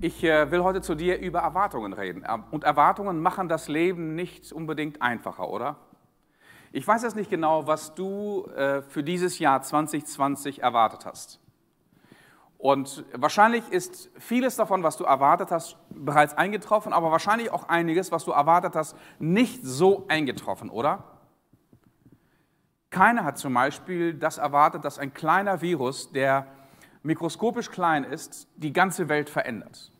Ich äh, will heute zu dir über Erwartungen reden. Und Erwartungen machen das Leben nicht unbedingt einfacher, oder? Ich weiß jetzt nicht genau, was du äh, für dieses Jahr 2020 erwartet hast. Und wahrscheinlich ist vieles davon, was du erwartet hast, bereits eingetroffen, aber wahrscheinlich auch einiges, was du erwartet hast, nicht so eingetroffen, oder? Keiner hat zum Beispiel das erwartet, dass ein kleiner Virus, der mikroskopisch klein ist, die ganze Welt verändert.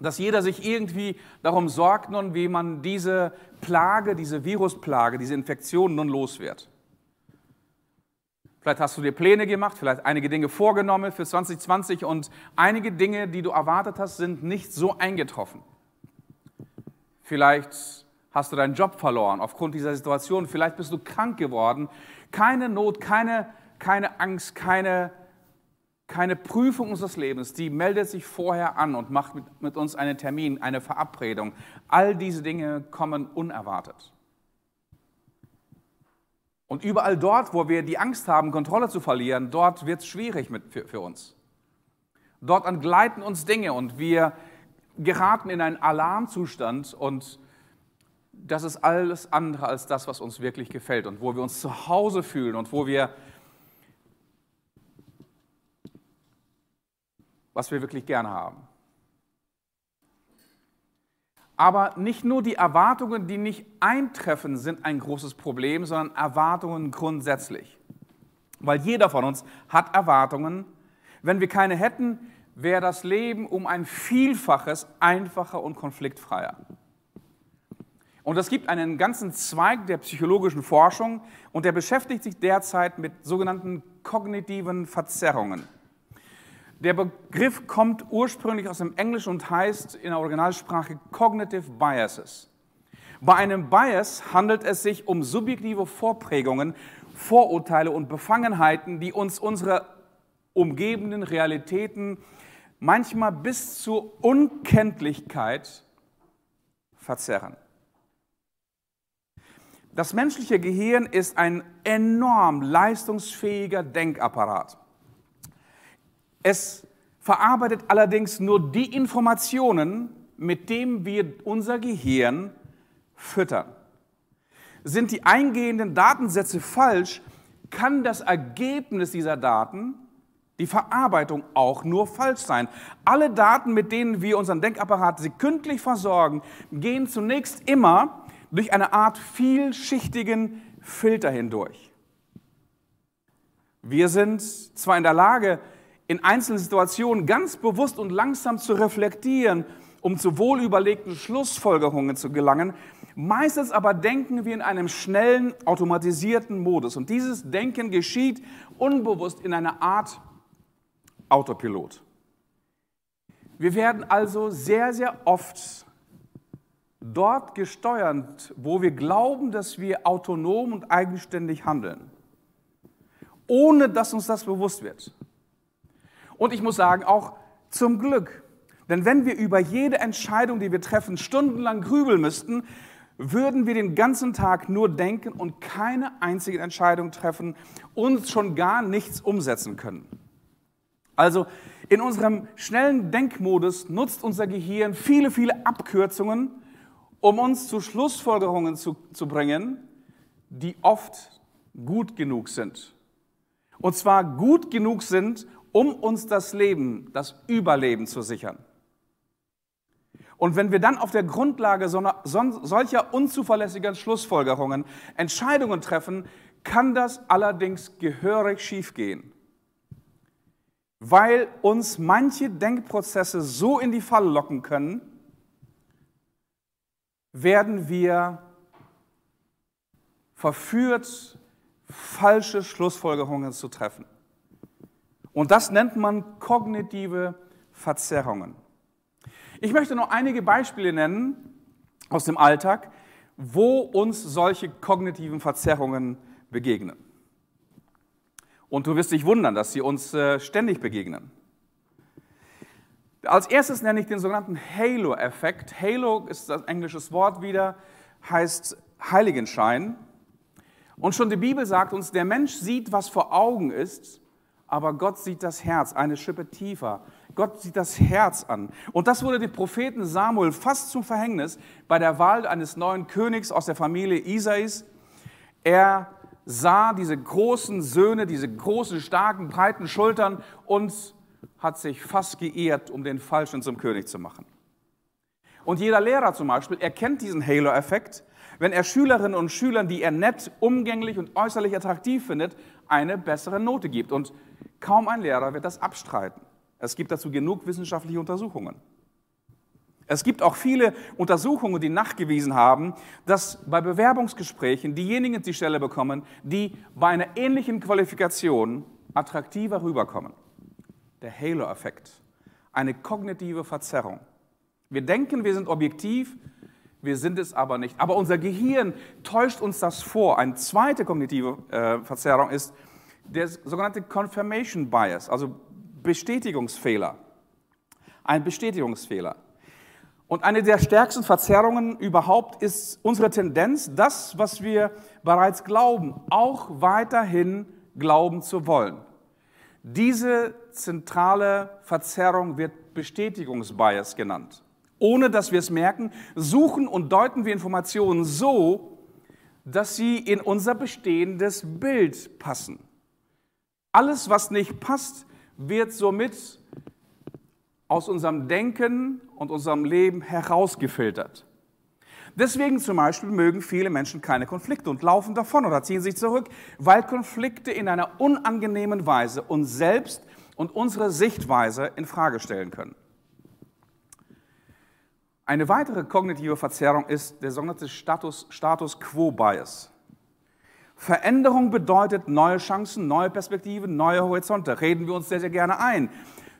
Dass jeder sich irgendwie darum sorgt nun, wie man diese Plage, diese Virusplage, diese Infektion nun los wird. Vielleicht hast du dir Pläne gemacht, vielleicht einige Dinge vorgenommen für 2020 und einige Dinge, die du erwartet hast, sind nicht so eingetroffen. Vielleicht hast du deinen Job verloren aufgrund dieser Situation, vielleicht bist du krank geworden. Keine Not, keine, keine Angst, keine keine Prüfung unseres Lebens, die meldet sich vorher an und macht mit, mit uns einen Termin, eine Verabredung. All diese Dinge kommen unerwartet. Und überall dort, wo wir die Angst haben, Kontrolle zu verlieren, dort wird es schwierig mit, für, für uns. Dort entgleiten uns Dinge und wir geraten in einen Alarmzustand und das ist alles andere als das, was uns wirklich gefällt und wo wir uns zu Hause fühlen und wo wir was wir wirklich gerne haben. Aber nicht nur die Erwartungen, die nicht eintreffen, sind ein großes Problem, sondern Erwartungen grundsätzlich. Weil jeder von uns hat Erwartungen. Wenn wir keine hätten, wäre das Leben um ein Vielfaches einfacher und konfliktfreier. Und es gibt einen ganzen Zweig der psychologischen Forschung und der beschäftigt sich derzeit mit sogenannten kognitiven Verzerrungen. Der Begriff kommt ursprünglich aus dem Englischen und heißt in der Originalsprache Cognitive Biases. Bei einem Bias handelt es sich um subjektive Vorprägungen, Vorurteile und Befangenheiten, die uns unsere umgebenden Realitäten manchmal bis zur Unkenntlichkeit verzerren. Das menschliche Gehirn ist ein enorm leistungsfähiger Denkapparat. Es verarbeitet allerdings nur die Informationen, mit denen wir unser Gehirn füttern. Sind die eingehenden Datensätze falsch, kann das Ergebnis dieser Daten, die Verarbeitung auch nur falsch sein. Alle Daten, mit denen wir unseren Denkapparat sekündlich versorgen, gehen zunächst immer durch eine Art vielschichtigen Filter hindurch. Wir sind zwar in der Lage, in einzelnen Situationen ganz bewusst und langsam zu reflektieren, um zu wohlüberlegten Schlussfolgerungen zu gelangen. Meistens aber denken wir in einem schnellen, automatisierten Modus. Und dieses Denken geschieht unbewusst in einer Art Autopilot. Wir werden also sehr, sehr oft dort gesteuert, wo wir glauben, dass wir autonom und eigenständig handeln, ohne dass uns das bewusst wird. Und ich muss sagen, auch zum Glück. Denn wenn wir über jede Entscheidung, die wir treffen, stundenlang grübeln müssten, würden wir den ganzen Tag nur denken und keine einzige Entscheidung treffen und schon gar nichts umsetzen können. Also in unserem schnellen Denkmodus nutzt unser Gehirn viele, viele Abkürzungen, um uns zu Schlussfolgerungen zu, zu bringen, die oft gut genug sind. Und zwar gut genug sind, um uns das Leben, das Überleben zu sichern. Und wenn wir dann auf der Grundlage solcher unzuverlässiger Schlussfolgerungen Entscheidungen treffen, kann das allerdings gehörig schiefgehen, weil uns manche Denkprozesse so in die Falle locken können, werden wir verführt, falsche Schlussfolgerungen zu treffen. Und das nennt man kognitive Verzerrungen. Ich möchte noch einige Beispiele nennen aus dem Alltag, wo uns solche kognitiven Verzerrungen begegnen. Und du wirst dich wundern, dass sie uns äh, ständig begegnen. Als erstes nenne ich den sogenannten Halo-Effekt. Halo ist das englische Wort wieder, heißt Heiligenschein. Und schon die Bibel sagt uns, der Mensch sieht, was vor Augen ist, aber Gott sieht das Herz eine Schippe tiefer. Gott sieht das Herz an. Und das wurde dem Propheten Samuel fast zum Verhängnis bei der Wahl eines neuen Königs aus der Familie Isais. Er sah diese großen Söhne, diese großen, starken, breiten Schultern und hat sich fast geehrt, um den Falschen zum König zu machen. Und jeder Lehrer zum Beispiel erkennt diesen Halo-Effekt, wenn er Schülerinnen und Schülern, die er nett, umgänglich und äußerlich attraktiv findet, eine bessere Note gibt. Und kaum ein Lehrer wird das abstreiten. Es gibt dazu genug wissenschaftliche Untersuchungen. Es gibt auch viele Untersuchungen, die nachgewiesen haben, dass bei Bewerbungsgesprächen diejenigen die Stelle bekommen, die bei einer ähnlichen Qualifikation attraktiver rüberkommen. Der Halo-Effekt, eine kognitive Verzerrung. Wir denken, wir sind objektiv, wir sind es aber nicht. Aber unser Gehirn täuscht uns das vor. Eine zweite kognitive äh, Verzerrung ist der sogenannte Confirmation Bias, also Bestätigungsfehler. Ein Bestätigungsfehler. Und eine der stärksten Verzerrungen überhaupt ist unsere Tendenz, das, was wir bereits glauben, auch weiterhin glauben zu wollen. Diese zentrale Verzerrung wird Bestätigungsbias genannt. Ohne dass wir es merken, suchen und deuten wir Informationen so, dass sie in unser bestehendes Bild passen. Alles, was nicht passt, wird somit aus unserem Denken und unserem Leben herausgefiltert. Deswegen zum Beispiel mögen viele Menschen keine Konflikte und laufen davon oder ziehen sich zurück, weil Konflikte in einer unangenehmen Weise uns selbst und unsere Sichtweise in Frage stellen können. Eine weitere kognitive Verzerrung ist der sogenannte Status, Status Quo Bias. Veränderung bedeutet neue Chancen, neue Perspektiven, neue Horizonte. Reden wir uns sehr, sehr gerne ein.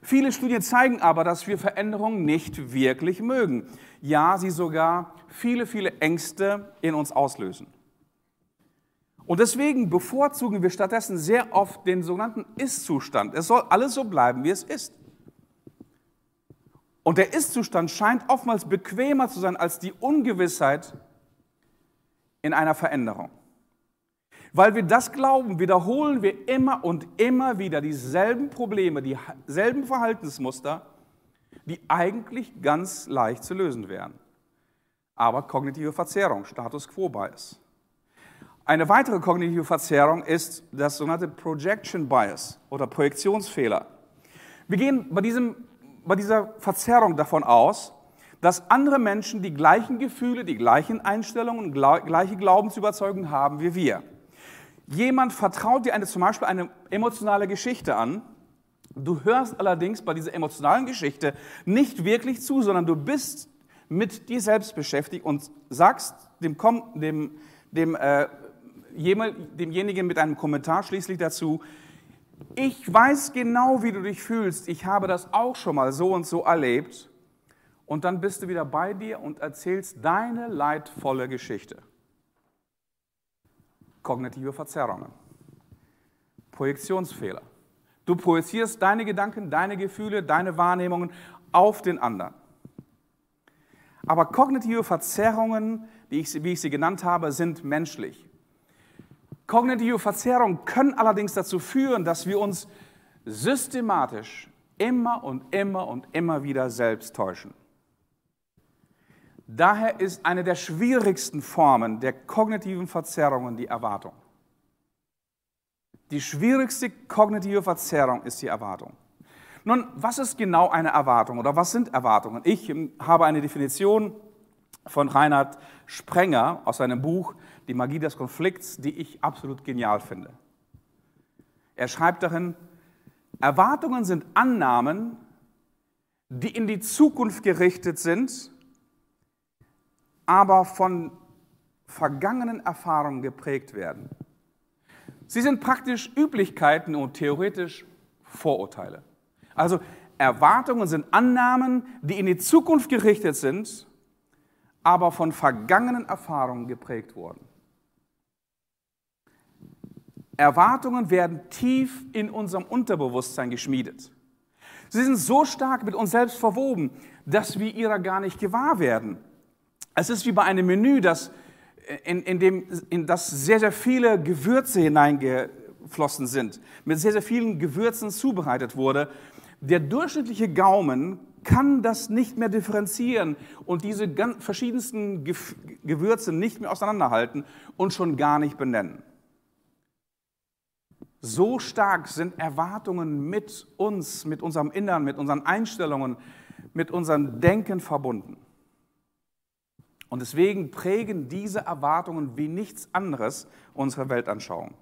Viele Studien zeigen aber, dass wir Veränderungen nicht wirklich mögen. Ja, sie sogar viele, viele Ängste in uns auslösen. Und deswegen bevorzugen wir stattdessen sehr oft den sogenannten Ist-Zustand. Es soll alles so bleiben, wie es ist. Und der Ist-Zustand scheint oftmals bequemer zu sein als die Ungewissheit in einer Veränderung. Weil wir das glauben, wiederholen wir immer und immer wieder dieselben Probleme, dieselben Verhaltensmuster, die eigentlich ganz leicht zu lösen wären. Aber kognitive Verzerrung, Status quo Bias. Eine weitere kognitive Verzerrung ist das sogenannte Projection Bias oder Projektionsfehler. Wir gehen bei, diesem, bei dieser Verzerrung davon aus, dass andere Menschen die gleichen Gefühle, die gleichen Einstellungen, gleiche Glaubensüberzeugungen haben wie wir. Jemand vertraut dir eine, zum Beispiel eine emotionale Geschichte an. Du hörst allerdings bei dieser emotionalen Geschichte nicht wirklich zu, sondern du bist mit dir selbst beschäftigt und sagst dem, dem, dem, äh, demjenigen mit einem Kommentar schließlich dazu, ich weiß genau, wie du dich fühlst, ich habe das auch schon mal so und so erlebt. Und dann bist du wieder bei dir und erzählst deine leidvolle Geschichte kognitive Verzerrungen, Projektionsfehler. Du projizierst deine Gedanken, deine Gefühle, deine Wahrnehmungen auf den anderen. Aber kognitive Verzerrungen, wie ich sie genannt habe, sind menschlich. Kognitive Verzerrungen können allerdings dazu führen, dass wir uns systematisch immer und immer und immer wieder selbst täuschen. Daher ist eine der schwierigsten Formen der kognitiven Verzerrungen die Erwartung. Die schwierigste kognitive Verzerrung ist die Erwartung. Nun, was ist genau eine Erwartung oder was sind Erwartungen? Ich habe eine Definition von Reinhard Sprenger aus seinem Buch Die Magie des Konflikts, die ich absolut genial finde. Er schreibt darin, Erwartungen sind Annahmen, die in die Zukunft gerichtet sind aber von vergangenen Erfahrungen geprägt werden. Sie sind praktisch Üblichkeiten und theoretisch Vorurteile. Also Erwartungen sind Annahmen, die in die Zukunft gerichtet sind, aber von vergangenen Erfahrungen geprägt wurden. Erwartungen werden tief in unserem Unterbewusstsein geschmiedet. Sie sind so stark mit uns selbst verwoben, dass wir ihrer gar nicht gewahr werden. Es ist wie bei einem Menü, das, in, in, dem, in das sehr, sehr viele Gewürze hineinge, eingeflossen sind, mit sehr, sehr vielen Gewürzen zubereitet wurde, der durchschnittliche Gaumen kann das nicht mehr differenzieren und diese verschiedensten Gewürze nicht mehr auseinanderhalten und schon gar nicht benennen. So stark sind Erwartungen mit uns, mit unserem Innern, mit unseren Einstellungen, mit unserem Denken verbunden. Und deswegen prägen diese Erwartungen wie nichts anderes unsere Weltanschauung.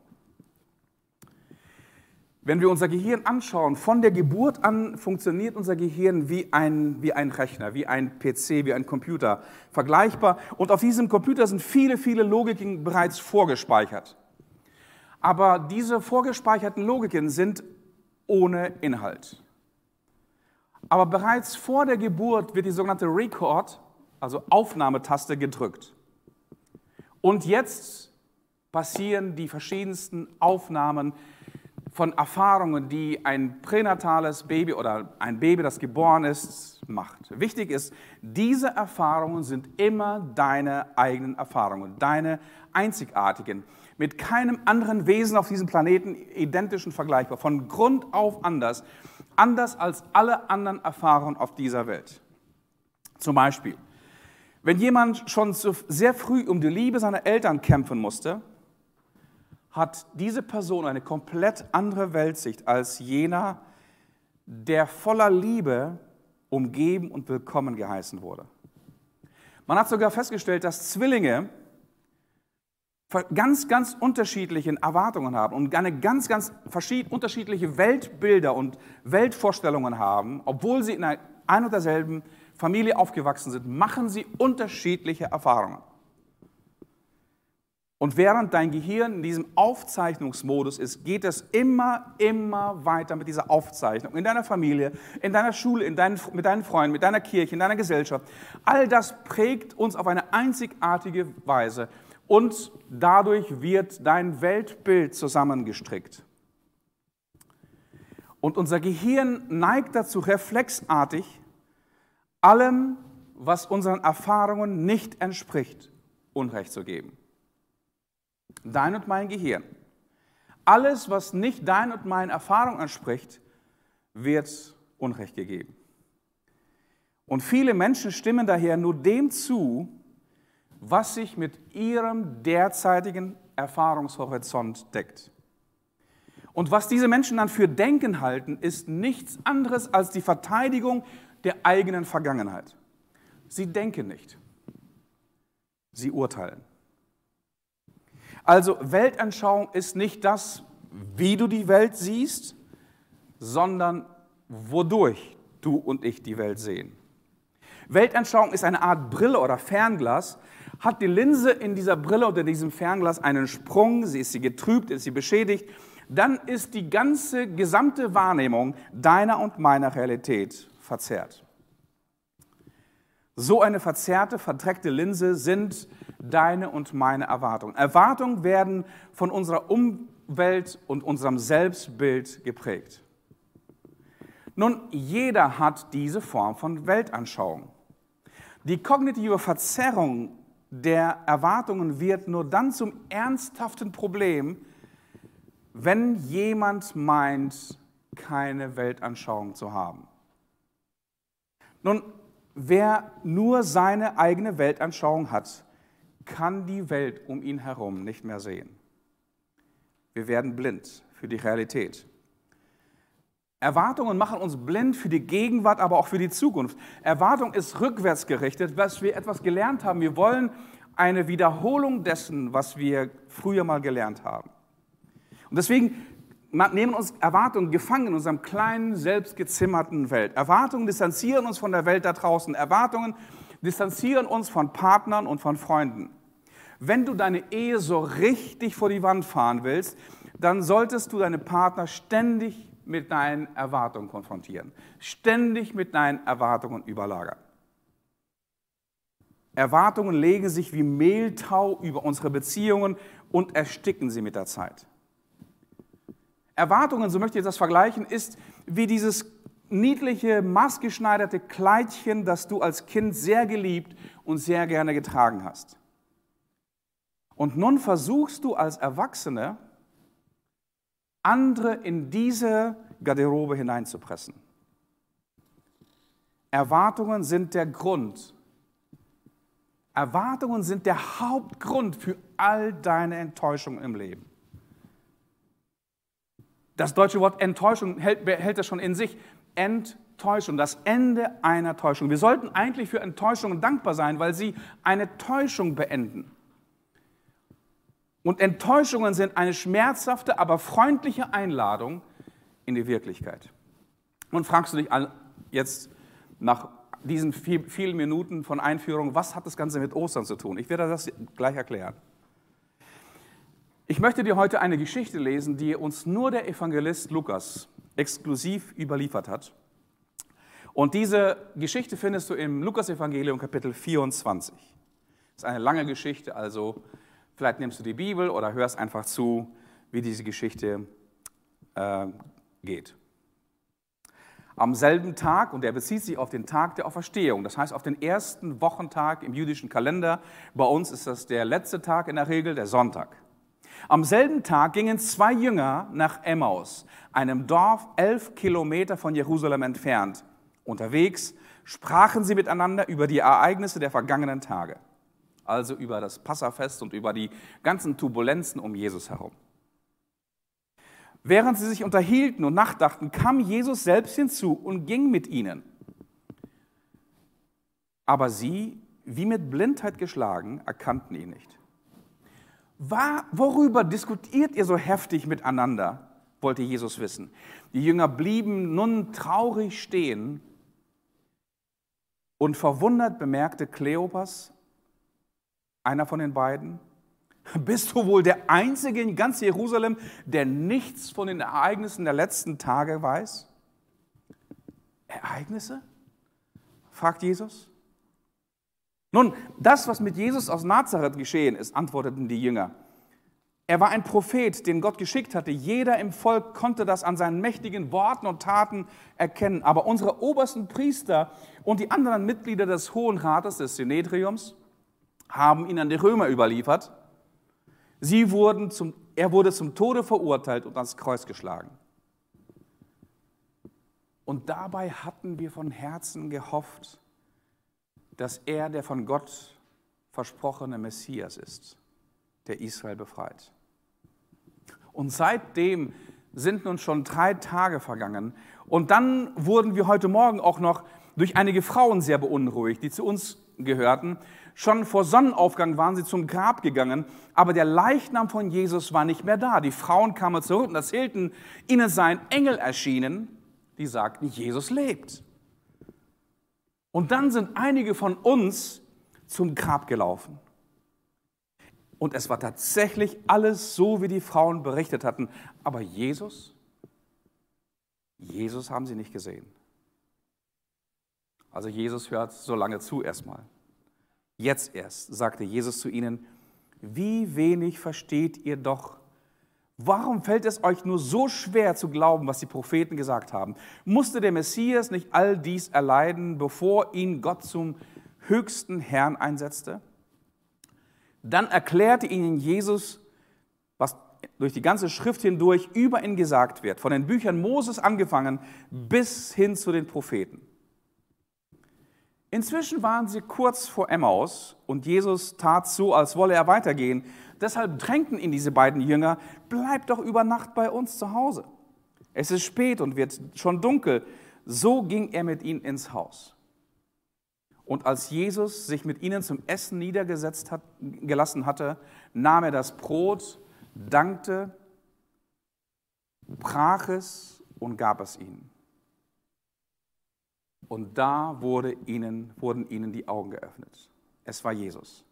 Wenn wir unser Gehirn anschauen, von der Geburt an funktioniert unser Gehirn wie ein, wie ein Rechner, wie ein PC, wie ein Computer, vergleichbar. Und auf diesem Computer sind viele, viele Logiken bereits vorgespeichert. Aber diese vorgespeicherten Logiken sind ohne Inhalt. Aber bereits vor der Geburt wird die sogenannte Record, also Aufnahmetaste, gedrückt. Und jetzt passieren die verschiedensten Aufnahmen von Erfahrungen, die ein pränatales Baby oder ein Baby, das geboren ist, macht. Wichtig ist, diese Erfahrungen sind immer deine eigenen Erfahrungen, deine einzigartigen, mit keinem anderen Wesen auf diesem Planeten identisch und vergleichbar, von Grund auf anders, anders als alle anderen Erfahrungen auf dieser Welt. Zum Beispiel, wenn jemand schon sehr früh um die Liebe seiner Eltern kämpfen musste, hat diese Person eine komplett andere Weltsicht als jener, der voller Liebe umgeben und willkommen geheißen wurde. Man hat sogar festgestellt, dass Zwillinge ganz, ganz unterschiedliche Erwartungen haben und eine ganz, ganz unterschiedliche Weltbilder und Weltvorstellungen haben, obwohl sie in einer ein und derselben Familie aufgewachsen sind, machen sie unterschiedliche Erfahrungen. Und während dein Gehirn in diesem Aufzeichnungsmodus ist, geht es immer, immer weiter mit dieser Aufzeichnung. In deiner Familie, in deiner Schule, in deinen, mit deinen Freunden, mit deiner Kirche, in deiner Gesellschaft. All das prägt uns auf eine einzigartige Weise. Und dadurch wird dein Weltbild zusammengestrickt. Und unser Gehirn neigt dazu, reflexartig allem, was unseren Erfahrungen nicht entspricht, Unrecht zu geben. Dein und mein Gehirn. Alles, was nicht dein und meinen Erfahrungen entspricht, wird Unrecht gegeben. Und viele Menschen stimmen daher nur dem zu, was sich mit ihrem derzeitigen Erfahrungshorizont deckt. Und was diese Menschen dann für Denken halten, ist nichts anderes als die Verteidigung der eigenen Vergangenheit. Sie denken nicht, sie urteilen. Also Weltanschauung ist nicht das, wie du die Welt siehst, sondern wodurch du und ich die Welt sehen. Weltanschauung ist eine Art Brille oder Fernglas. Hat die Linse in dieser Brille oder diesem Fernglas einen Sprung, sie ist sie getrübt, ist sie beschädigt, dann ist die ganze gesamte Wahrnehmung deiner und meiner Realität verzerrt. So eine verzerrte, verdreckte Linse sind deine und meine Erwartungen. Erwartungen werden von unserer Umwelt und unserem Selbstbild geprägt. Nun, jeder hat diese Form von Weltanschauung. Die kognitive Verzerrung der Erwartungen wird nur dann zum ernsthaften Problem, wenn jemand meint, keine Weltanschauung zu haben. Nun, wer nur seine eigene Weltanschauung hat, kann die Welt um ihn herum nicht mehr sehen. Wir werden blind für die Realität. Erwartungen machen uns blind für die Gegenwart, aber auch für die Zukunft. Erwartung ist rückwärts gerichtet, was wir etwas gelernt haben. Wir wollen eine Wiederholung dessen, was wir früher mal gelernt haben. Und deswegen nehmen uns Erwartungen gefangen in unserem kleinen, selbstgezimmerten Welt. Erwartungen distanzieren uns von der Welt da draußen. Erwartungen distanzieren uns von Partnern und von Freunden. Wenn du deine Ehe so richtig vor die Wand fahren willst, dann solltest du deine Partner ständig mit deinen Erwartungen konfrontieren, ständig mit deinen Erwartungen überlagern. Erwartungen legen sich wie Mehltau über unsere Beziehungen und ersticken sie mit der Zeit. Erwartungen, so möchte ich das vergleichen, ist wie dieses niedliche, maßgeschneiderte Kleidchen, das du als Kind sehr geliebt und sehr gerne getragen hast. Und nun versuchst du als Erwachsene, andere in diese Garderobe hineinzupressen. Erwartungen sind der Grund. Erwartungen sind der Hauptgrund für all deine Enttäuschungen im Leben. Das deutsche Wort Enttäuschung hält, hält das schon in sich. Enttäuschung, das Ende einer Täuschung. Wir sollten eigentlich für Enttäuschungen dankbar sein, weil sie eine Täuschung beenden. Und Enttäuschungen sind eine schmerzhafte, aber freundliche Einladung in die Wirklichkeit. Und fragst du dich jetzt nach diesen vielen Minuten von Einführung, was hat das Ganze mit Ostern zu tun? Ich werde das gleich erklären. Ich möchte dir heute eine Geschichte lesen, die uns nur der Evangelist Lukas exklusiv überliefert hat. Und diese Geschichte findest du im Lukas-Evangelium Kapitel 24. Das ist eine lange Geschichte, also vielleicht nimmst du die Bibel oder hörst einfach zu, wie diese Geschichte äh, geht. Am selben Tag, und er bezieht sich auf den Tag der Auferstehung, das heißt auf den ersten Wochentag im jüdischen Kalender. Bei uns ist das der letzte Tag in der Regel, der Sonntag. Am selben Tag gingen zwei Jünger nach Emmaus, einem Dorf elf Kilometer von Jerusalem entfernt. Unterwegs sprachen sie miteinander über die Ereignisse der vergangenen Tage, also über das Passafest und über die ganzen Turbulenzen um Jesus herum. Während sie sich unterhielten und nachdachten, kam Jesus selbst hinzu und ging mit ihnen. Aber sie, wie mit Blindheit geschlagen, erkannten ihn nicht. War, worüber diskutiert ihr so heftig miteinander? wollte Jesus wissen. Die Jünger blieben nun traurig stehen und verwundert bemerkte Kleopas, einer von den beiden, bist du wohl der Einzige in ganz Jerusalem, der nichts von den Ereignissen der letzten Tage weiß? Ereignisse? fragt Jesus. Nun, das, was mit Jesus aus Nazareth geschehen ist, antworteten die Jünger. Er war ein Prophet, den Gott geschickt hatte. Jeder im Volk konnte das an seinen mächtigen Worten und Taten erkennen. Aber unsere obersten Priester und die anderen Mitglieder des Hohen Rates, des Synedriums, haben ihn an die Römer überliefert. Sie wurden zum, er wurde zum Tode verurteilt und ans Kreuz geschlagen. Und dabei hatten wir von Herzen gehofft, dass er der von Gott versprochene Messias ist, der Israel befreit. Und seitdem sind nun schon drei Tage vergangen. Und dann wurden wir heute Morgen auch noch durch einige Frauen sehr beunruhigt, die zu uns gehörten. Schon vor Sonnenaufgang waren sie zum Grab gegangen, aber der Leichnam von Jesus war nicht mehr da. Die Frauen kamen zurück und erzählten, ihnen sei ein Engel erschienen, die sagten, Jesus lebt. Und dann sind einige von uns zum Grab gelaufen. Und es war tatsächlich alles so, wie die Frauen berichtet hatten. Aber Jesus, Jesus haben sie nicht gesehen. Also Jesus hört so lange zu erstmal. Jetzt erst sagte Jesus zu ihnen, wie wenig versteht ihr doch Warum fällt es euch nur so schwer zu glauben, was die Propheten gesagt haben? Musste der Messias nicht all dies erleiden, bevor ihn Gott zum höchsten Herrn einsetzte? Dann erklärte ihnen Jesus, was durch die ganze Schrift hindurch über ihn gesagt wird, von den Büchern Moses angefangen bis hin zu den Propheten. Inzwischen waren sie kurz vor Emmaus und Jesus tat so, als wolle er weitergehen. Deshalb drängten ihn diese beiden Jünger, bleib doch über Nacht bei uns zu Hause. Es ist spät und wird schon dunkel. So ging er mit ihnen ins Haus. Und als Jesus sich mit ihnen zum Essen niedergesetzt hat, gelassen hatte, nahm er das Brot, dankte, brach es und gab es ihnen. Und da wurde ihnen, wurden ihnen die Augen geöffnet. Es war Jesus.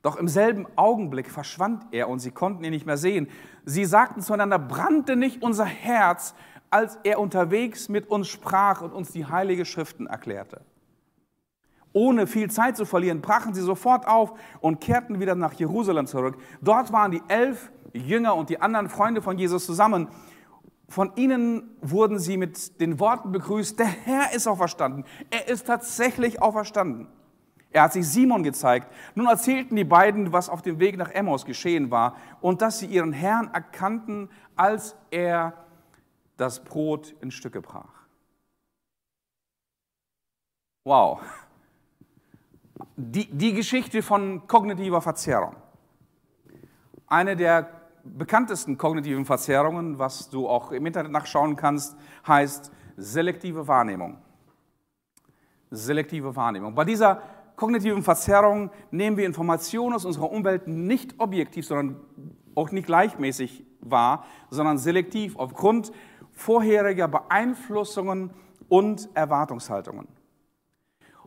Doch im selben Augenblick verschwand er und sie konnten ihn nicht mehr sehen. Sie sagten zueinander, brannte nicht unser Herz, als er unterwegs mit uns sprach und uns die heilige Schriften erklärte. Ohne viel Zeit zu verlieren, brachen sie sofort auf und kehrten wieder nach Jerusalem zurück. Dort waren die elf Jünger und die anderen Freunde von Jesus zusammen. Von ihnen wurden sie mit den Worten begrüßt, der Herr ist auferstanden. Er ist tatsächlich auferstanden. Er hat sich Simon gezeigt. Nun erzählten die beiden, was auf dem Weg nach Emmaus geschehen war und dass sie ihren Herrn erkannten, als er das Brot in Stücke brach. Wow. Die, die Geschichte von kognitiver Verzerrung. Eine der bekanntesten kognitiven Verzerrungen, was du auch im Internet nachschauen kannst, heißt selektive Wahrnehmung. Selektive Wahrnehmung. Bei dieser kognitiven Verzerrung nehmen wir Informationen aus unserer Umwelt nicht objektiv, sondern auch nicht gleichmäßig wahr, sondern selektiv aufgrund vorheriger Beeinflussungen und Erwartungshaltungen.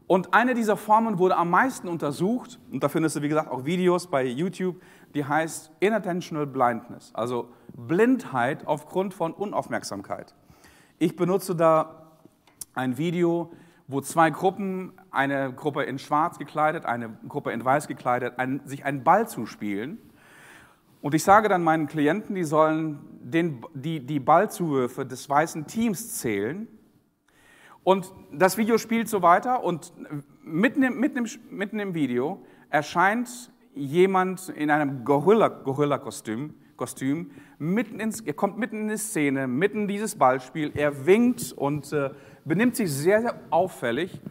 Und eine dieser Formen wurde am meisten untersucht, und da findest du, wie gesagt, auch Videos bei YouTube, die heißt Inattentional Blindness, also Blindheit aufgrund von Unaufmerksamkeit. Ich benutze da ein Video, wo zwei Gruppen, eine Gruppe in schwarz gekleidet, eine Gruppe in weiß gekleidet, ein, sich einen Ball zuspielen. Und ich sage dann meinen Klienten, die sollen den, die, die Ballzuwürfe des weißen Teams zählen und das Video spielt so weiter und mitten im, mitten im, mitten im Video erscheint jemand in einem Gorilla-Kostüm, Kostüm, mitten ins, er kommt mitten in die Szene, mitten in dieses Ballspiel, er winkt und äh, benimmt sich sehr, sehr auffällig.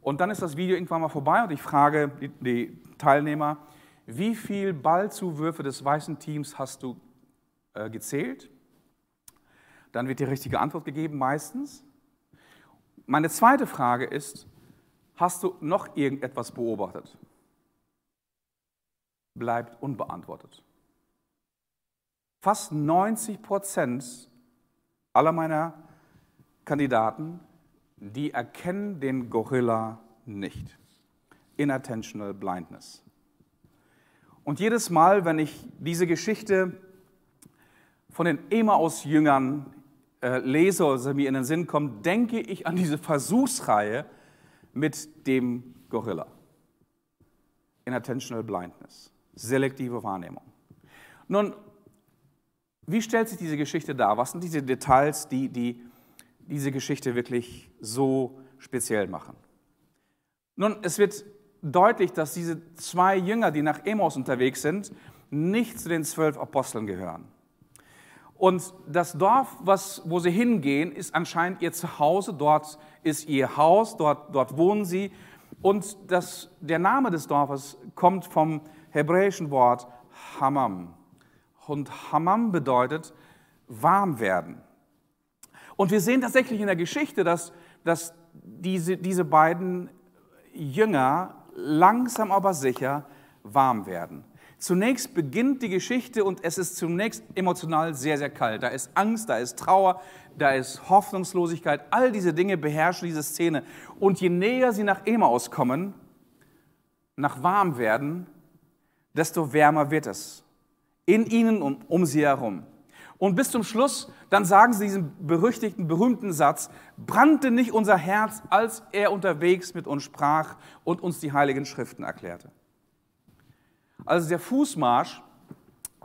Und dann ist das Video irgendwann mal vorbei und ich frage die, die Teilnehmer, wie viel Ballzuwürfe des weißen Teams hast du äh, gezählt? Dann wird die richtige Antwort gegeben, meistens. Meine zweite Frage ist, hast du noch irgendetwas beobachtet? Bleibt unbeantwortet. Fast 90 Prozent aller meiner Kandidaten, die erkennen den Gorilla nicht. Inattentional Blindness. Und jedes Mal, wenn ich diese Geschichte von den Emmaus-Jüngern äh, lese oder mir in den Sinn kommt, denke ich an diese Versuchsreihe mit dem Gorilla. Inattentional Blindness, selektive Wahrnehmung. Nun, wie stellt sich diese Geschichte dar? Was sind diese Details, die, die diese Geschichte wirklich so speziell machen? Nun, es wird deutlich, dass diese zwei Jünger, die nach Emaus unterwegs sind, nicht zu den zwölf Aposteln gehören. Und das Dorf, was, wo sie hingehen, ist anscheinend ihr Zuhause. Dort ist ihr Haus, dort, dort wohnen sie. Und das, der Name des Dorfes kommt vom hebräischen Wort Hammam. Und Hammam bedeutet warm werden. Und wir sehen tatsächlich in der Geschichte, dass, dass diese, diese beiden Jünger langsam aber sicher warm werden. Zunächst beginnt die Geschichte und es ist zunächst emotional sehr, sehr kalt. Da ist Angst, da ist Trauer, da ist Hoffnungslosigkeit. All diese Dinge beherrschen diese Szene. Und je näher sie nach Emaus kommen, nach warm werden, desto wärmer wird es. In ihnen und um sie herum. Und bis zum Schluss, dann sagen sie diesen berüchtigten, berühmten Satz, brannte nicht unser Herz, als er unterwegs mit uns sprach und uns die heiligen Schriften erklärte. Also der Fußmarsch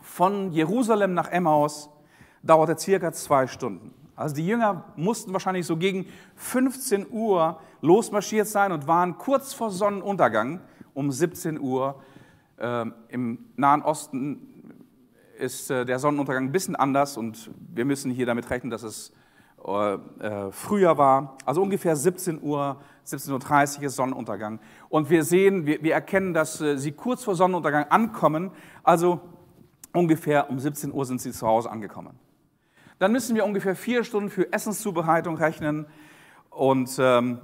von Jerusalem nach Emmaus dauerte circa zwei Stunden. Also die Jünger mussten wahrscheinlich so gegen 15 Uhr losmarschiert sein und waren kurz vor Sonnenuntergang um 17 Uhr. Ähm, Im Nahen Osten ist äh, der Sonnenuntergang ein bisschen anders und wir müssen hier damit rechnen, dass es äh, äh, früher war. Also ungefähr 17 Uhr 17.30 Uhr ist Sonnenuntergang. Und wir sehen, wir, wir erkennen, dass äh, sie kurz vor Sonnenuntergang ankommen. Also ungefähr um 17 Uhr sind sie zu Hause angekommen. Dann müssen wir ungefähr vier Stunden für Essenszubereitung rechnen. Und ähm,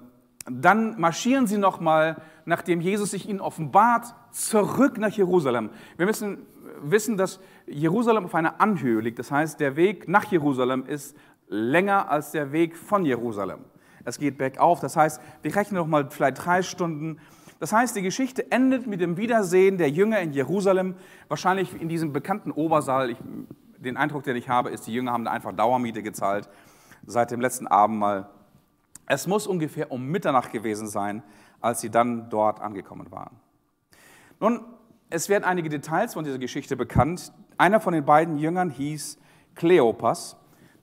dann marschieren sie nochmal, nachdem Jesus sich ihnen offenbart, zurück nach Jerusalem. Wir müssen wissen, dass Jerusalem auf einer Anhöhe liegt. Das heißt, der Weg nach Jerusalem ist länger als der Weg von Jerusalem es geht bergauf. Das heißt, wir rechnen noch mal vielleicht drei Stunden. Das heißt, die Geschichte endet mit dem Wiedersehen der Jünger in Jerusalem, wahrscheinlich in diesem bekannten Obersaal. Ich, den Eindruck, den ich habe, ist, die Jünger haben einfach Dauermiete gezahlt seit dem letzten Abendmahl. Es muss ungefähr um Mitternacht gewesen sein, als sie dann dort angekommen waren. Nun, es werden einige Details von dieser Geschichte bekannt. Einer von den beiden Jüngern hieß Kleopas.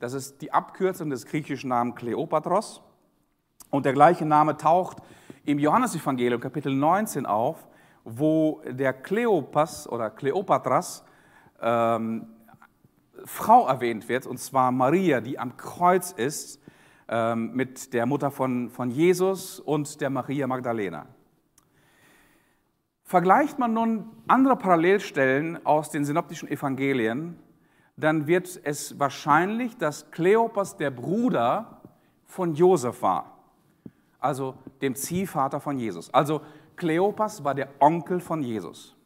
Das ist die Abkürzung des griechischen Namens Kleopatros. Und der gleiche Name taucht im Johannesevangelium Kapitel 19 auf, wo der Kleopas oder Kleopatras ähm, Frau erwähnt wird, und zwar Maria, die am Kreuz ist, ähm, mit der Mutter von, von Jesus und der Maria Magdalena. Vergleicht man nun andere Parallelstellen aus den synoptischen Evangelien, dann wird es wahrscheinlich, dass Kleopas der Bruder von Josef war, also dem Ziehvater von Jesus. Also Kleopas war der Onkel von Jesus.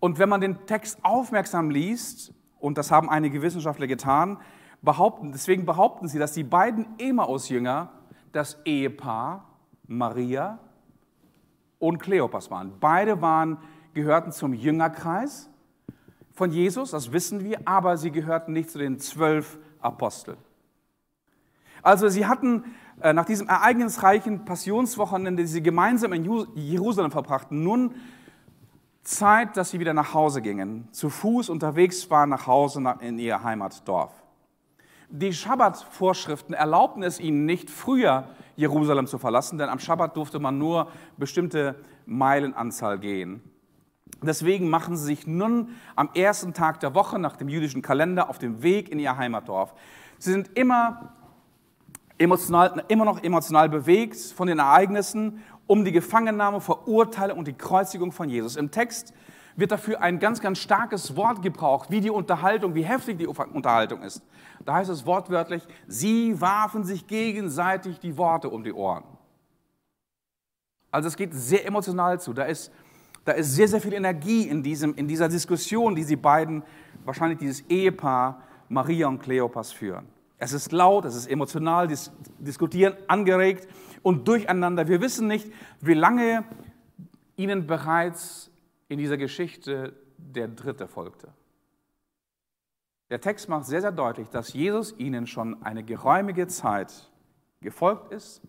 Und wenn man den Text aufmerksam liest, und das haben einige Wissenschaftler getan, behaupten, deswegen behaupten sie, dass die beiden Emmaus-Jünger das Ehepaar Maria und Kleopas waren. Beide waren, gehörten zum Jüngerkreis von Jesus, das wissen wir, aber sie gehörten nicht zu den zwölf Aposteln. Also sie hatten äh, nach diesem ereignisreichen Passionswochenende, die sie gemeinsam in Jerusalem verbrachten, nun Zeit, dass sie wieder nach Hause gingen, zu Fuß unterwegs waren nach Hause in ihr Heimatdorf. Die Schabbat-Vorschriften erlaubten es ihnen nicht, früher Jerusalem zu verlassen, denn am Schabbat durfte man nur bestimmte Meilenanzahl gehen. Deswegen machen sie sich nun am ersten Tag der Woche nach dem jüdischen Kalender auf dem Weg in ihr Heimatdorf. Sie sind immer, emotional, immer noch emotional bewegt von den Ereignissen um die Gefangennahme, Verurteilung und die Kreuzigung von Jesus. Im Text wird dafür ein ganz, ganz starkes Wort gebraucht, wie die Unterhaltung, wie heftig die Unterhaltung ist. Da heißt es wortwörtlich, sie warfen sich gegenseitig die Worte um die Ohren. Also es geht sehr emotional zu. Da ist, da ist sehr, sehr viel Energie in, diesem, in dieser Diskussion, die sie beiden, wahrscheinlich dieses Ehepaar Maria und Kleopas führen. Es ist laut, es ist emotional, dis diskutieren, angeregt und durcheinander. Wir wissen nicht, wie lange ihnen bereits in dieser Geschichte der Dritte folgte. Der Text macht sehr, sehr deutlich, dass Jesus ihnen schon eine geräumige Zeit gefolgt ist,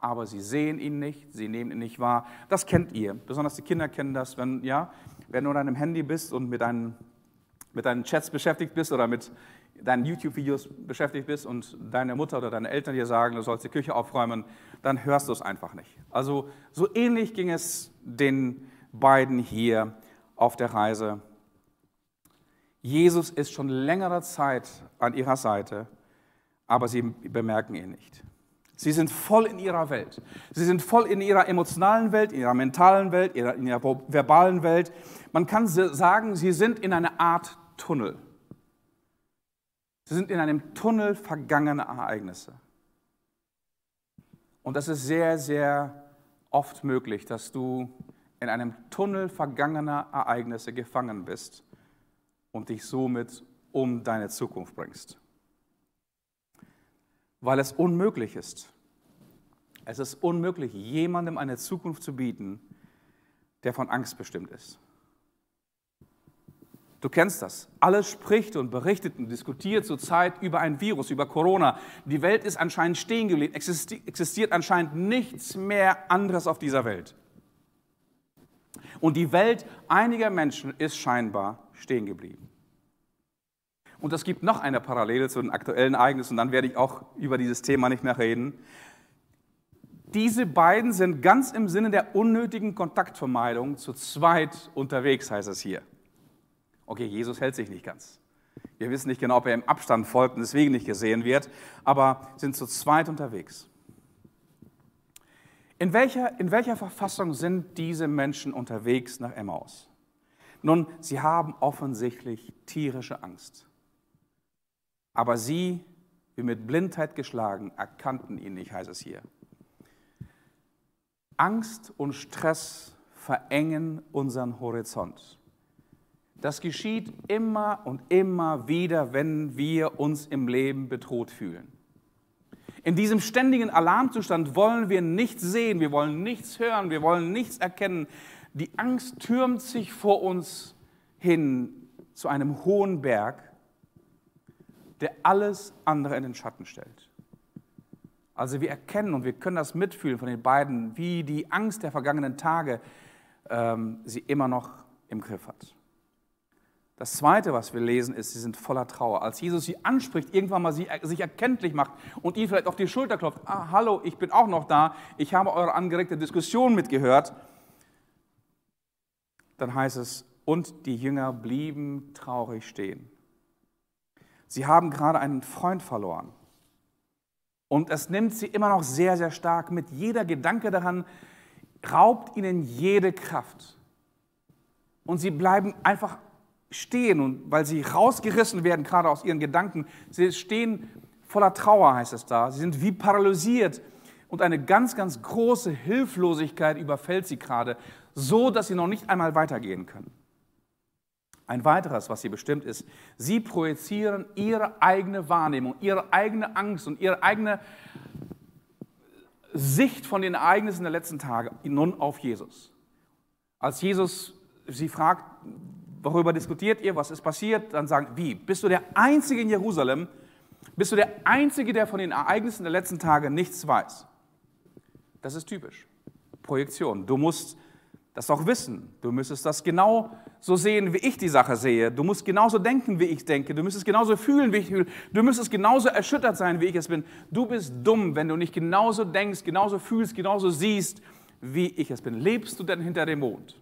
aber sie sehen ihn nicht, sie nehmen ihn nicht wahr. Das kennt ihr, besonders die Kinder kennen das, wenn, ja, wenn du an deinem Handy bist und mit deinen, mit deinen Chats beschäftigt bist oder mit deinen YouTube-Videos beschäftigt bist und deine Mutter oder deine Eltern dir sagen, du sollst die Küche aufräumen, dann hörst du es einfach nicht. Also so ähnlich ging es den beiden hier auf der Reise. Jesus ist schon längere Zeit an ihrer Seite, aber sie bemerken ihn nicht. Sie sind voll in ihrer Welt. Sie sind voll in ihrer emotionalen Welt, in ihrer mentalen Welt, in ihrer verbalen Welt. Man kann sagen, sie sind in einer Art Tunnel. Sie sind in einem Tunnel vergangener Ereignisse. Und das ist sehr, sehr oft möglich, dass du in einem Tunnel vergangener Ereignisse gefangen bist und dich somit um deine Zukunft bringst. Weil es unmöglich ist. Es ist unmöglich, jemandem eine Zukunft zu bieten, der von Angst bestimmt ist. Du kennst das. Alles spricht und berichtet und diskutiert zurzeit über ein Virus, über Corona. Die Welt ist anscheinend stehen geblieben. Existiert anscheinend nichts mehr anderes auf dieser Welt. Und die Welt einiger Menschen ist scheinbar stehen geblieben. Und es gibt noch eine Parallele zu den aktuellen Ereignissen, und dann werde ich auch über dieses Thema nicht mehr reden. Diese beiden sind ganz im Sinne der unnötigen Kontaktvermeidung zu zweit unterwegs, heißt es hier. Okay, Jesus hält sich nicht ganz. Wir wissen nicht genau, ob er im Abstand folgt und deswegen nicht gesehen wird, aber sind zu zweit unterwegs. In welcher, in welcher Verfassung sind diese Menschen unterwegs nach Emmaus? Nun, sie haben offensichtlich tierische Angst. Aber sie, wie mit Blindheit geschlagen, erkannten ihn nicht, heißt es hier. Angst und Stress verengen unseren Horizont. Das geschieht immer und immer wieder, wenn wir uns im Leben bedroht fühlen. In diesem ständigen Alarmzustand wollen wir nichts sehen, wir wollen nichts hören, wir wollen nichts erkennen. Die Angst türmt sich vor uns hin zu einem hohen Berg, der alles andere in den Schatten stellt. Also wir erkennen und wir können das mitfühlen von den beiden, wie die Angst der vergangenen Tage ähm, sie immer noch im Griff hat. Das Zweite, was wir lesen, ist, sie sind voller Trauer. Als Jesus sie anspricht, irgendwann mal sie, sich erkenntlich macht und ihnen vielleicht auf die Schulter klopft, ah, hallo, ich bin auch noch da, ich habe eure angeregte Diskussion mitgehört, dann heißt es, und die Jünger blieben traurig stehen. Sie haben gerade einen Freund verloren. Und es nimmt sie immer noch sehr, sehr stark mit. Jeder Gedanke daran raubt ihnen jede Kraft. Und sie bleiben einfach stehen, und weil sie rausgerissen werden, gerade aus ihren Gedanken. Sie stehen voller Trauer, heißt es da. Sie sind wie paralysiert. Und eine ganz, ganz große Hilflosigkeit überfällt sie gerade, so dass sie noch nicht einmal weitergehen können. Ein weiteres, was sie bestimmt ist, sie projizieren ihre eigene Wahrnehmung, ihre eigene Angst und ihre eigene Sicht von den Ereignissen der letzten Tage nun auf Jesus. Als Jesus sie fragt, worüber diskutiert ihr, was ist passiert, dann sagen, wie, bist du der Einzige in Jerusalem, bist du der Einzige, der von den Ereignissen der letzten Tage nichts weiß. Das ist typisch. Projektion. Du musst das auch wissen. Du müsstest das genau so sehen, wie ich die Sache sehe. Du musst genauso denken, wie ich denke. Du müsstest genauso fühlen, wie ich fühle. Du müsstest genauso erschüttert sein, wie ich es bin. Du bist dumm, wenn du nicht genauso denkst, genauso fühlst, genauso siehst, wie ich es bin. Lebst du denn hinter dem Mond?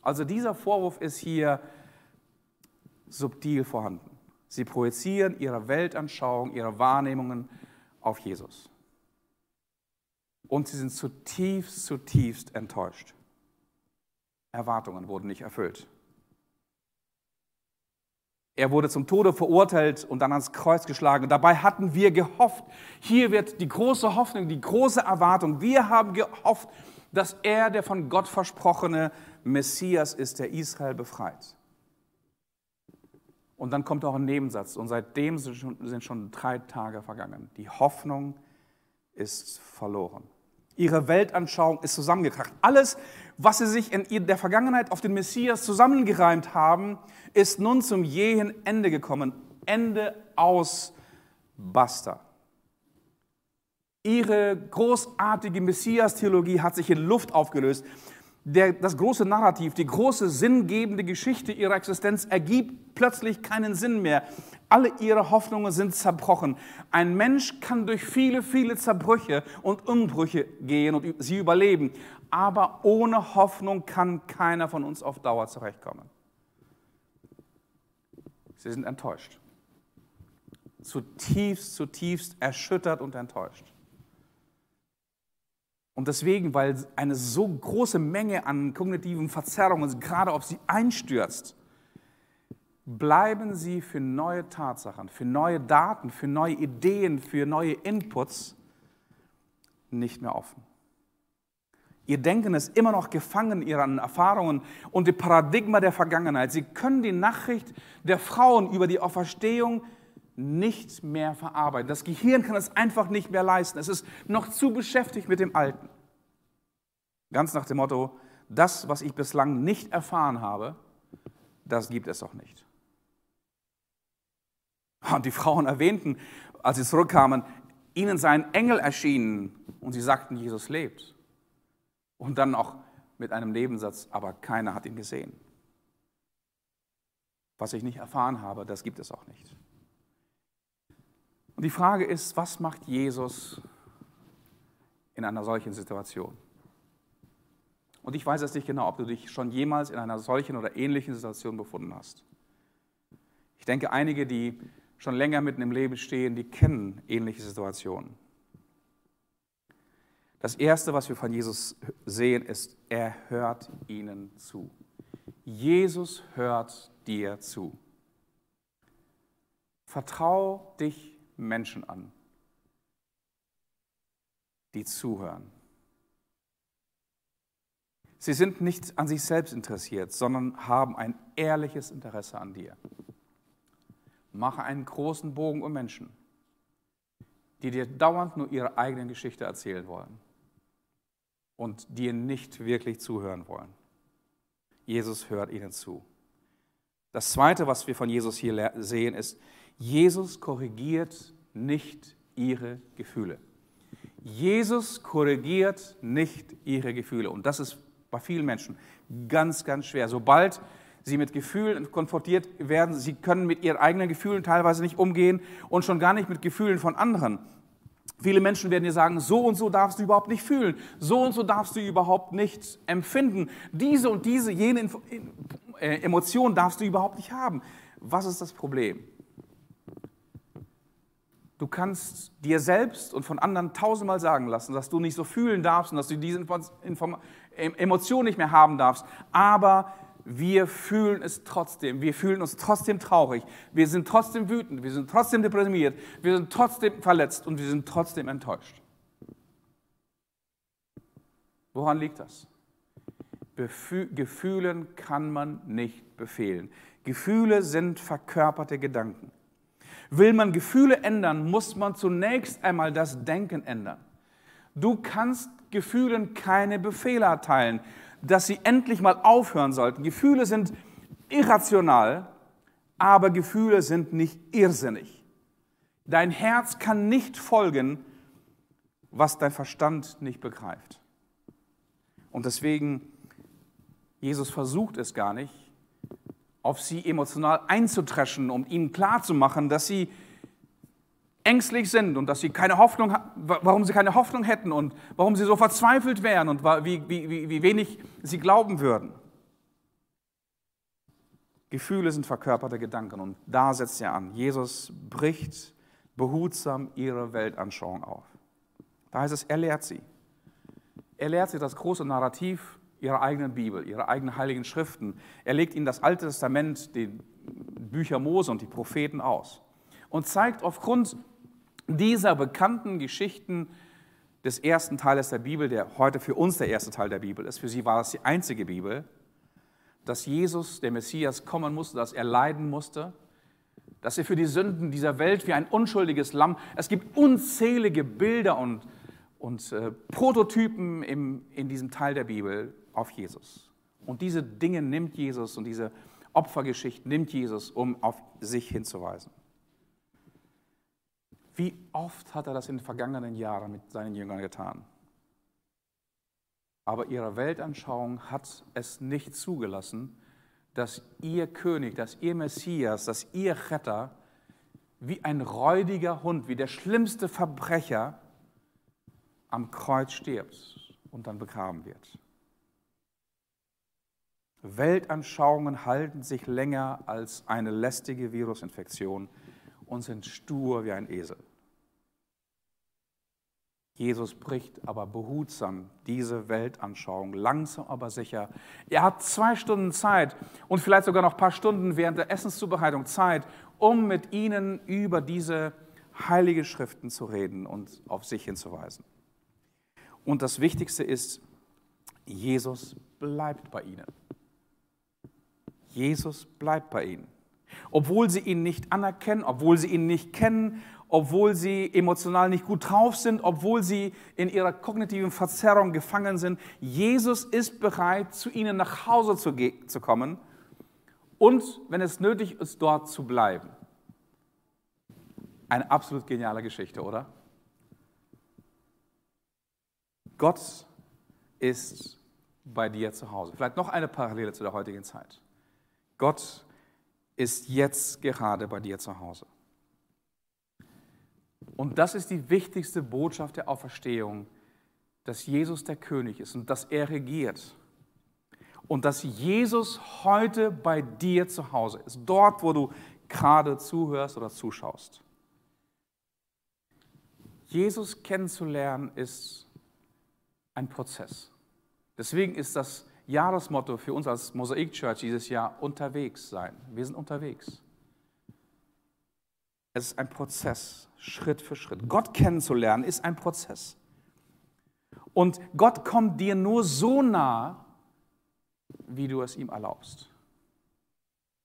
Also dieser Vorwurf ist hier subtil vorhanden. Sie projizieren ihre Weltanschauung, ihre Wahrnehmungen auf Jesus. Und sie sind zutiefst, zutiefst enttäuscht. Erwartungen wurden nicht erfüllt. Er wurde zum Tode verurteilt und dann ans Kreuz geschlagen. Dabei hatten wir gehofft, hier wird die große Hoffnung, die große Erwartung. Wir haben gehofft, dass er der von Gott versprochene Messias ist, der Israel befreit. Und dann kommt auch ein Nebensatz. Und seitdem sind schon, sind schon drei Tage vergangen. Die Hoffnung ist verloren. Ihre Weltanschauung ist zusammengekracht. Alles, was sie sich in der Vergangenheit auf den Messias zusammengereimt haben, ist nun zum jähen Ende gekommen. Ende aus, basta. Ihre großartige Messias-Theologie hat sich in Luft aufgelöst. Der, das große Narrativ, die große sinngebende Geschichte ihrer Existenz ergibt plötzlich keinen Sinn mehr. Alle ihre Hoffnungen sind zerbrochen. Ein Mensch kann durch viele, viele Zerbrüche und Umbrüche gehen und sie überleben. Aber ohne Hoffnung kann keiner von uns auf Dauer zurechtkommen. Sie sind enttäuscht. Zutiefst, zutiefst erschüttert und enttäuscht. Und deswegen, weil eine so große Menge an kognitiven Verzerrungen gerade auf sie einstürzt, bleiben sie für neue Tatsachen, für neue Daten, für neue Ideen, für neue Inputs nicht mehr offen. Ihr Denken ist immer noch gefangen in ihren Erfahrungen und dem Paradigma der Vergangenheit. Sie können die Nachricht der Frauen über die Auferstehung nicht mehr verarbeiten. Das Gehirn kann es einfach nicht mehr leisten. Es ist noch zu beschäftigt mit dem Alten. Ganz nach dem Motto, das, was ich bislang nicht erfahren habe, das gibt es auch nicht. Und die Frauen erwähnten, als sie zurückkamen, ihnen sei ein Engel erschienen und sie sagten, Jesus lebt. Und dann auch mit einem Nebensatz, aber keiner hat ihn gesehen. Was ich nicht erfahren habe, das gibt es auch nicht. Und die Frage ist, was macht Jesus in einer solchen Situation? Und ich weiß jetzt nicht genau, ob du dich schon jemals in einer solchen oder ähnlichen Situation befunden hast. Ich denke, einige, die schon länger mitten im Leben stehen, die kennen ähnliche Situationen. Das Erste, was wir von Jesus sehen, ist, er hört ihnen zu. Jesus hört dir zu. Vertrau dich Menschen an, die zuhören. Sie sind nicht an sich selbst interessiert, sondern haben ein ehrliches Interesse an dir. Mache einen großen Bogen um Menschen, die dir dauernd nur ihre eigene Geschichte erzählen wollen und dir nicht wirklich zuhören wollen. Jesus hört ihnen zu. Das Zweite, was wir von Jesus hier sehen, ist, Jesus korrigiert nicht ihre Gefühle. Jesus korrigiert nicht ihre Gefühle. Und das ist bei vielen Menschen ganz, ganz schwer. Sobald sie mit Gefühlen konfrontiert werden. Sie können mit ihren eigenen Gefühlen teilweise nicht umgehen und schon gar nicht mit Gefühlen von anderen. Viele Menschen werden dir sagen, so und so darfst du überhaupt nicht fühlen, so und so darfst du überhaupt nicht empfinden, diese und diese, jene äh, Emotion darfst du überhaupt nicht haben. Was ist das Problem? Du kannst dir selbst und von anderen tausendmal sagen lassen, dass du nicht so fühlen darfst und dass du diese Emotion nicht mehr haben darfst. Aber wir fühlen es trotzdem. Wir fühlen uns trotzdem traurig. Wir sind trotzdem wütend. Wir sind trotzdem deprimiert. Wir sind trotzdem verletzt und wir sind trotzdem enttäuscht. Woran liegt das? Befü Gefühlen kann man nicht befehlen. Gefühle sind verkörperte Gedanken. Will man Gefühle ändern, muss man zunächst einmal das Denken ändern. Du kannst Gefühlen keine Befehle erteilen dass sie endlich mal aufhören sollten. Gefühle sind irrational, aber Gefühle sind nicht irrsinnig. Dein Herz kann nicht folgen, was dein Verstand nicht begreift. Und deswegen, Jesus versucht es gar nicht, auf sie emotional einzutreschen, um ihnen klarzumachen, dass sie ängstlich sind und dass sie keine Hoffnung, warum sie keine Hoffnung hätten und warum sie so verzweifelt wären und wie, wie, wie wenig sie glauben würden. Gefühle sind verkörperte Gedanken und da setzt er an. Jesus bricht behutsam ihre Weltanschauung auf. Da heißt es, er lehrt sie. Er lehrt sie das große Narrativ ihrer eigenen Bibel, ihrer eigenen heiligen Schriften. Er legt ihnen das Alte Testament, die Bücher Mose und die Propheten aus und zeigt aufgrund dieser bekannten Geschichten des ersten Teiles der Bibel, der heute für uns der erste Teil der Bibel ist, für sie war es die einzige Bibel, dass Jesus, der Messias, kommen musste, dass er leiden musste, dass er für die Sünden dieser Welt wie ein unschuldiges Lamm, es gibt unzählige Bilder und, und äh, Prototypen im, in diesem Teil der Bibel auf Jesus. Und diese Dinge nimmt Jesus und diese Opfergeschichte nimmt Jesus, um auf sich hinzuweisen. Wie oft hat er das in den vergangenen Jahren mit seinen Jüngern getan? Aber ihre Weltanschauung hat es nicht zugelassen, dass ihr König, dass ihr Messias, dass ihr Retter wie ein räudiger Hund, wie der schlimmste Verbrecher am Kreuz stirbt und dann begraben wird. Weltanschauungen halten sich länger als eine lästige Virusinfektion und sind stur wie ein Esel. Jesus bricht aber behutsam diese Weltanschauung, langsam aber sicher. Er hat zwei Stunden Zeit und vielleicht sogar noch ein paar Stunden während der Essenszubereitung Zeit, um mit ihnen über diese heilige Schriften zu reden und auf sich hinzuweisen. Und das Wichtigste ist, Jesus bleibt bei ihnen. Jesus bleibt bei ihnen obwohl sie ihn nicht anerkennen, obwohl sie ihn nicht kennen, obwohl sie emotional nicht gut drauf sind, obwohl sie in ihrer kognitiven Verzerrung gefangen sind. Jesus ist bereit, zu ihnen nach Hause zu, zu kommen und, wenn es nötig ist, dort zu bleiben. Eine absolut geniale Geschichte, oder? Gott ist bei dir zu Hause. Vielleicht noch eine Parallele zu der heutigen Zeit. Gott ist jetzt gerade bei dir zu Hause. Und das ist die wichtigste Botschaft der Auferstehung, dass Jesus der König ist und dass er regiert. Und dass Jesus heute bei dir zu Hause ist, dort, wo du gerade zuhörst oder zuschaust. Jesus kennenzulernen ist ein Prozess. Deswegen ist das Jahresmotto für uns als Mosaik Church dieses Jahr unterwegs sein. Wir sind unterwegs. Es ist ein Prozess, Schritt für Schritt. Gott kennenzulernen ist ein Prozess. Und Gott kommt dir nur so nah, wie du es ihm erlaubst.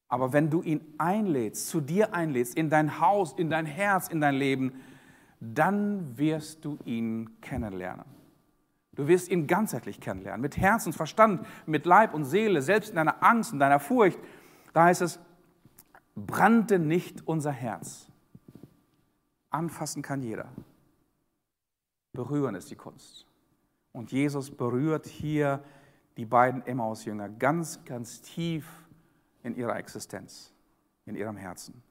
Aber wenn du ihn einlädst, zu dir einlädst, in dein Haus, in dein Herz, in dein Leben, dann wirst du ihn kennenlernen. Du wirst ihn ganzheitlich kennenlernen, mit Herz und Verstand, mit Leib und Seele, selbst in deiner Angst und deiner Furcht. Da heißt es, brannte nicht unser Herz. Anfassen kann jeder. Berühren ist die Kunst. Und Jesus berührt hier die beiden Emmaus-Jünger ganz, ganz tief in ihrer Existenz, in ihrem Herzen.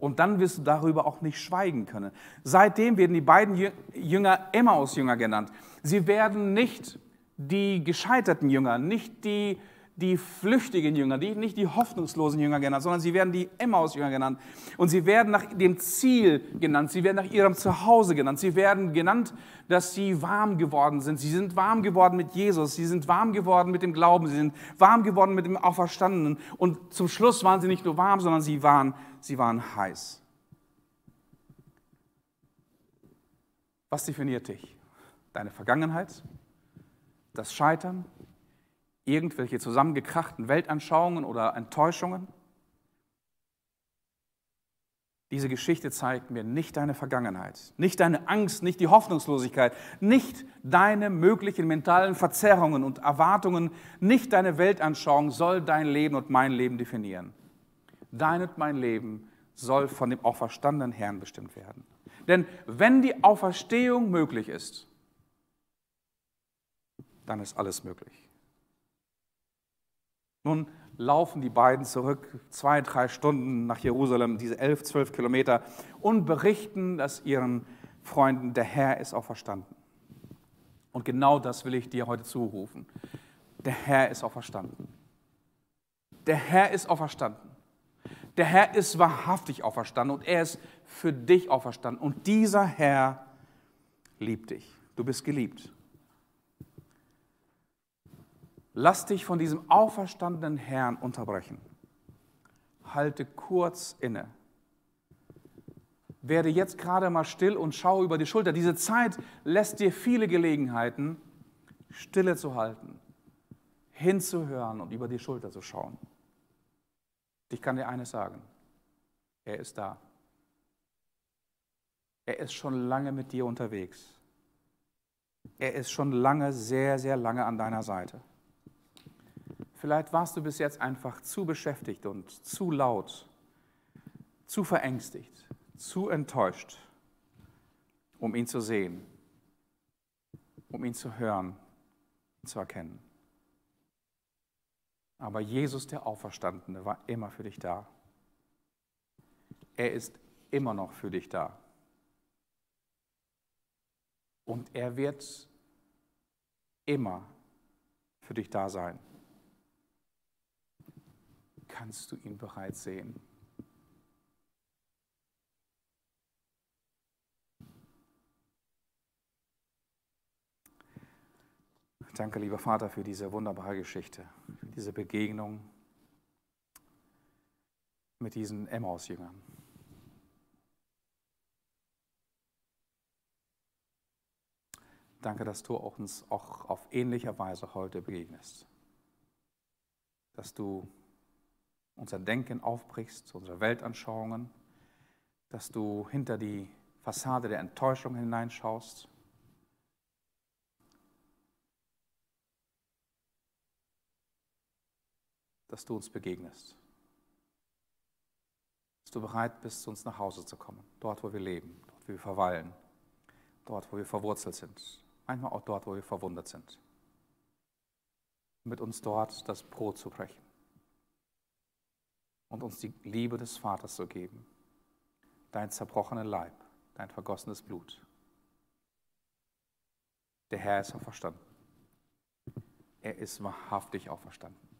Und dann wirst du darüber auch nicht schweigen können. Seitdem werden die beiden Jünger Emmaus-Jünger genannt. Sie werden nicht die gescheiterten Jünger, nicht die die flüchtigen Jünger, die, nicht die hoffnungslosen Jünger genannt, sondern sie werden die Emmaus-Jünger genannt. Und sie werden nach dem Ziel genannt, sie werden nach ihrem Zuhause genannt, sie werden genannt, dass sie warm geworden sind. Sie sind warm geworden mit Jesus, sie sind warm geworden mit dem Glauben, sie sind warm geworden mit dem Auferstandenen. Und zum Schluss waren sie nicht nur warm, sondern sie waren, sie waren heiß. Was definiert dich? Deine Vergangenheit? Das Scheitern? Irgendwelche zusammengekrachten Weltanschauungen oder Enttäuschungen. Diese Geschichte zeigt mir nicht deine Vergangenheit, nicht deine Angst, nicht die Hoffnungslosigkeit, nicht deine möglichen mentalen Verzerrungen und Erwartungen, nicht deine Weltanschauung soll dein Leben und mein Leben definieren. Dein und mein Leben soll von dem auferstandenen Herrn bestimmt werden. Denn wenn die Auferstehung möglich ist, dann ist alles möglich. Nun laufen die beiden zurück, zwei, drei Stunden nach Jerusalem, diese elf, zwölf Kilometer, und berichten, dass ihren Freunden der Herr ist auferstanden. Und genau das will ich dir heute zurufen. Der Herr ist auferstanden. Der Herr ist auferstanden. Der Herr ist wahrhaftig auferstanden und er ist für dich auferstanden. Und dieser Herr liebt dich. Du bist geliebt. Lass dich von diesem auferstandenen Herrn unterbrechen. Halte kurz inne. Werde jetzt gerade mal still und schau über die Schulter. Diese Zeit lässt dir viele Gelegenheiten, Stille zu halten, hinzuhören und über die Schulter zu schauen. Ich kann dir eines sagen. Er ist da. Er ist schon lange mit dir unterwegs. Er ist schon lange, sehr, sehr lange an deiner Seite. Vielleicht warst du bis jetzt einfach zu beschäftigt und zu laut, zu verängstigt, zu enttäuscht, um ihn zu sehen, um ihn zu hören, zu erkennen. Aber Jesus, der Auferstandene, war immer für dich da. Er ist immer noch für dich da. Und er wird immer für dich da sein kannst du ihn bereits sehen. Danke, lieber Vater, für diese wunderbare Geschichte, für diese Begegnung mit diesen Emmaus-Jüngern. Danke, dass du uns auch auf ähnliche Weise heute begegnest. Dass du unser Denken aufbrichst, unsere Weltanschauungen, dass du hinter die Fassade der Enttäuschung hineinschaust. Dass du uns begegnest. Dass du bereit bist, zu uns nach Hause zu kommen, dort, wo wir leben, dort, wo wir verweilen, dort, wo wir verwurzelt sind, manchmal auch dort, wo wir verwundert sind. Mit uns dort das Brot zu brechen und uns die Liebe des Vaters zu geben. Dein zerbrochener Leib, dein vergossenes Blut. Der Herr ist auferstanden. Er ist wahrhaftig auferstanden.